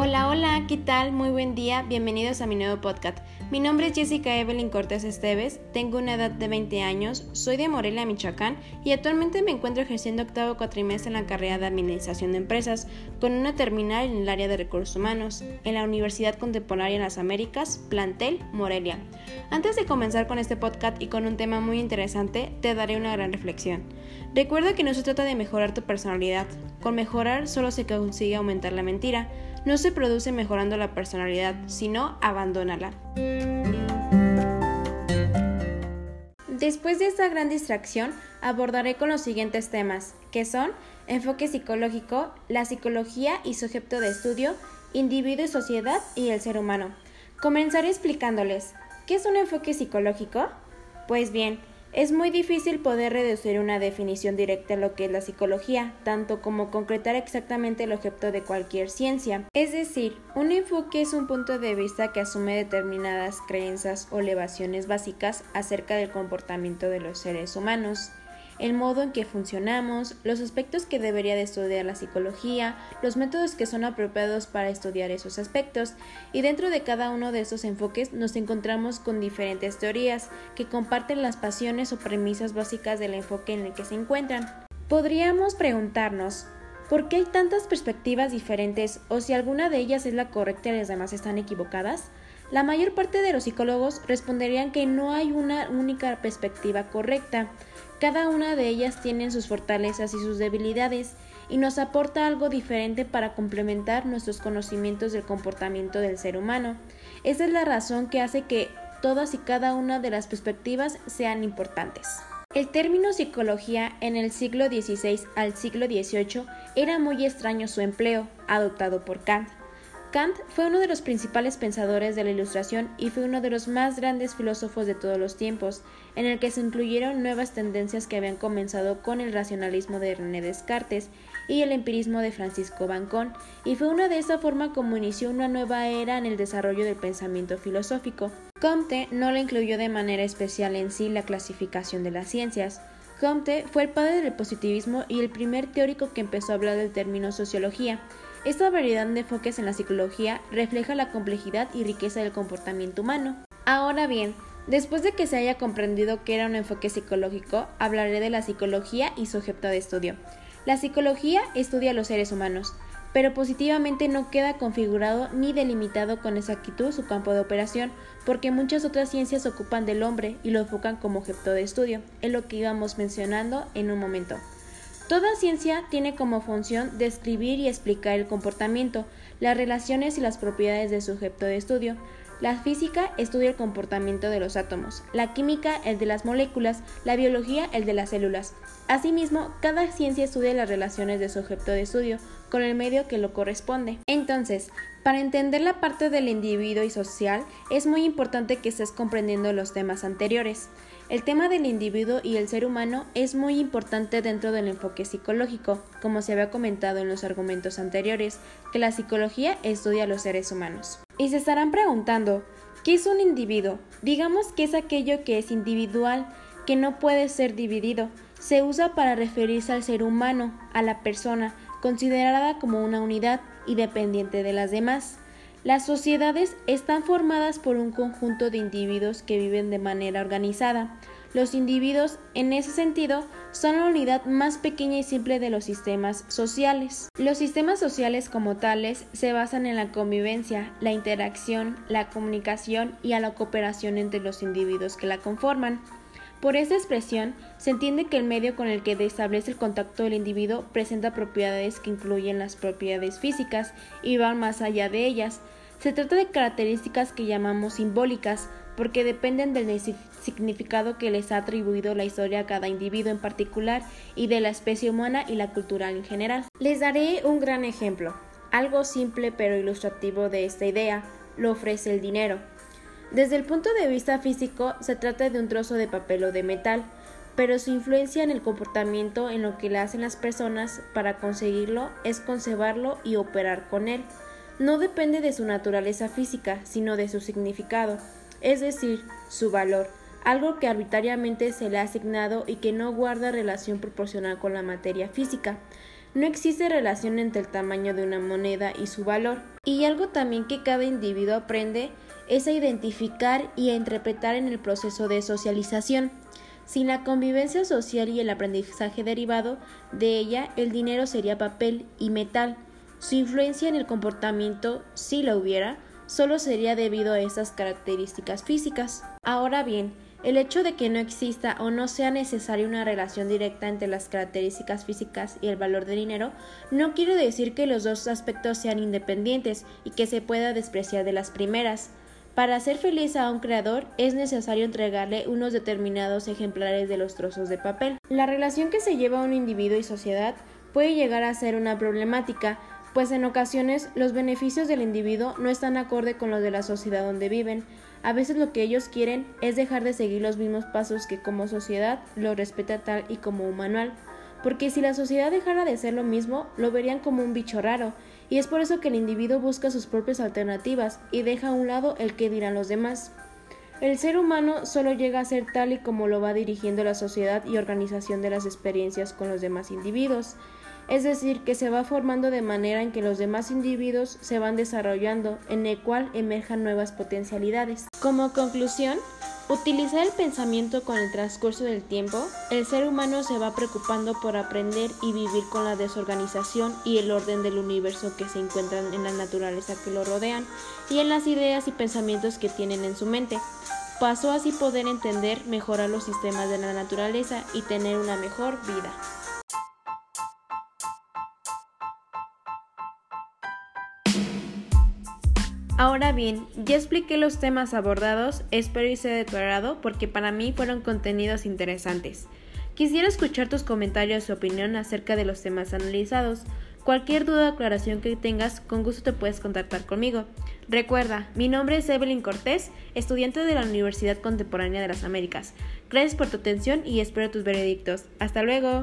Hola, hola, ¿qué tal? Muy buen día, bienvenidos a mi nuevo podcast. Mi nombre es Jessica Evelyn Cortés Esteves, tengo una edad de 20 años, soy de Morelia, Michoacán y actualmente me encuentro ejerciendo octavo cuatrimestre en la carrera de Administración de Empresas con una terminal en el área de recursos humanos en la Universidad Contemporánea en las Américas, plantel Morelia. Antes de comenzar con este podcast y con un tema muy interesante, te daré una gran reflexión. Recuerda que no se trata de mejorar tu personalidad, con mejorar solo se consigue aumentar la mentira no se produce mejorando la personalidad, sino abandónala. Después de esta gran distracción, abordaré con los siguientes temas, que son enfoque psicológico, la psicología y su objeto de estudio, individuo y sociedad y el ser humano. Comenzaré explicándoles, ¿qué es un enfoque psicológico? Pues bien, es muy difícil poder reducir una definición directa a lo que es la psicología, tanto como concretar exactamente el objeto de cualquier ciencia. Es decir, un enfoque es un punto de vista que asume determinadas creencias o elevaciones básicas acerca del comportamiento de los seres humanos el modo en que funcionamos, los aspectos que debería de estudiar la psicología, los métodos que son apropiados para estudiar esos aspectos, y dentro de cada uno de esos enfoques nos encontramos con diferentes teorías que comparten las pasiones o premisas básicas del enfoque en el que se encuentran. Podríamos preguntarnos, ¿por qué hay tantas perspectivas diferentes o si alguna de ellas es la correcta y las demás están equivocadas? La mayor parte de los psicólogos responderían que no hay una única perspectiva correcta, cada una de ellas tiene sus fortalezas y sus debilidades y nos aporta algo diferente para complementar nuestros conocimientos del comportamiento del ser humano. Esa es la razón que hace que todas y cada una de las perspectivas sean importantes. El término psicología en el siglo XVI al siglo XVIII era muy extraño su empleo, adoptado por Kant. Kant fue uno de los principales pensadores de la Ilustración y fue uno de los más grandes filósofos de todos los tiempos, en el que se incluyeron nuevas tendencias que habían comenzado con el racionalismo de René Descartes y el empirismo de Francisco Bancón, y fue una de esa forma como inició una nueva era en el desarrollo del pensamiento filosófico. Comte no lo incluyó de manera especial en sí la clasificación de las ciencias, Comte fue el padre del positivismo y el primer teórico que empezó a hablar del término sociología, esta variedad de enfoques en la psicología refleja la complejidad y riqueza del comportamiento humano. Ahora bien, después de que se haya comprendido que era un enfoque psicológico, hablaré de la psicología y su objeto de estudio. La psicología estudia a los seres humanos, pero positivamente no queda configurado ni delimitado con exactitud su campo de operación, porque muchas otras ciencias ocupan del hombre y lo enfocan como objeto de estudio, es lo que íbamos mencionando en un momento. Toda ciencia tiene como función describir y explicar el comportamiento, las relaciones y las propiedades del sujeto de estudio. La física estudia el comportamiento de los átomos, la química el de las moléculas, la biología el de las células. Asimismo, cada ciencia estudia las relaciones de su objeto de estudio con el medio que lo corresponde. Entonces, para entender la parte del individuo y social, es muy importante que estés comprendiendo los temas anteriores. El tema del individuo y el ser humano es muy importante dentro del enfoque psicológico, como se había comentado en los argumentos anteriores, que la psicología estudia a los seres humanos. Y se estarán preguntando, ¿qué es un individuo? Digamos que es aquello que es individual, que no puede ser dividido. Se usa para referirse al ser humano, a la persona, considerada como una unidad y dependiente de las demás. Las sociedades están formadas por un conjunto de individuos que viven de manera organizada. Los individuos, en ese sentido, son la unidad más pequeña y simple de los sistemas sociales. Los sistemas sociales como tales se basan en la convivencia, la interacción, la comunicación y la cooperación entre los individuos que la conforman. Por esta expresión se entiende que el medio con el que establece el contacto del individuo presenta propiedades que incluyen las propiedades físicas y van más allá de ellas. Se trata de características que llamamos simbólicas porque dependen del significado que les ha atribuido la historia a cada individuo en particular y de la especie humana y la cultural en general. Les daré un gran ejemplo. Algo simple pero ilustrativo de esta idea lo ofrece el dinero. Desde el punto de vista físico, se trata de un trozo de papel o de metal, pero su influencia en el comportamiento, en lo que le hacen las personas para conseguirlo, es conservarlo y operar con él. No depende de su naturaleza física, sino de su significado, es decir, su valor, algo que arbitrariamente se le ha asignado y que no guarda relación proporcional con la materia física. no existe relación entre el tamaño de una moneda y su valor. Y algo también que cada individuo aprende es a identificar y a interpretar en el proceso de socialización. Sin la convivencia social y el aprendizaje derivado de ella, el dinero sería papel y metal. Su influencia en el comportamiento, si la hubiera, solo sería debido a esas características físicas. Ahora bien, el hecho de que no exista o no sea necesaria una relación directa entre las características físicas y el valor del dinero no quiere decir que los dos aspectos sean independientes y que se pueda despreciar de las primeras. Para hacer feliz a un creador es necesario entregarle unos determinados ejemplares de los trozos de papel. La relación que se lleva un individuo y sociedad puede llegar a ser una problemática, pues en ocasiones los beneficios del individuo no están acorde con los de la sociedad donde viven. A veces lo que ellos quieren es dejar de seguir los mismos pasos que como sociedad lo respeta tal y como un manual, porque si la sociedad dejara de ser lo mismo, lo verían como un bicho raro, y es por eso que el individuo busca sus propias alternativas y deja a un lado el que dirán los demás. El ser humano solo llega a ser tal y como lo va dirigiendo la sociedad y organización de las experiencias con los demás individuos es decir, que se va formando de manera en que los demás individuos se van desarrollando, en el cual emerjan nuevas potencialidades. Como conclusión, utilizar el pensamiento con el transcurso del tiempo, el ser humano se va preocupando por aprender y vivir con la desorganización y el orden del universo que se encuentran en la naturaleza que lo rodean y en las ideas y pensamientos que tienen en su mente. Pasó así poder entender, mejorar los sistemas de la naturaleza y tener una mejor vida. Ahora bien, ya expliqué los temas abordados, espero y sea de tu agrado porque para mí fueron contenidos interesantes. Quisiera escuchar tus comentarios y opinión acerca de los temas analizados. Cualquier duda o aclaración que tengas, con gusto te puedes contactar conmigo. Recuerda, mi nombre es Evelyn Cortés, estudiante de la Universidad Contemporánea de las Américas. Gracias por tu atención y espero tus veredictos. Hasta luego.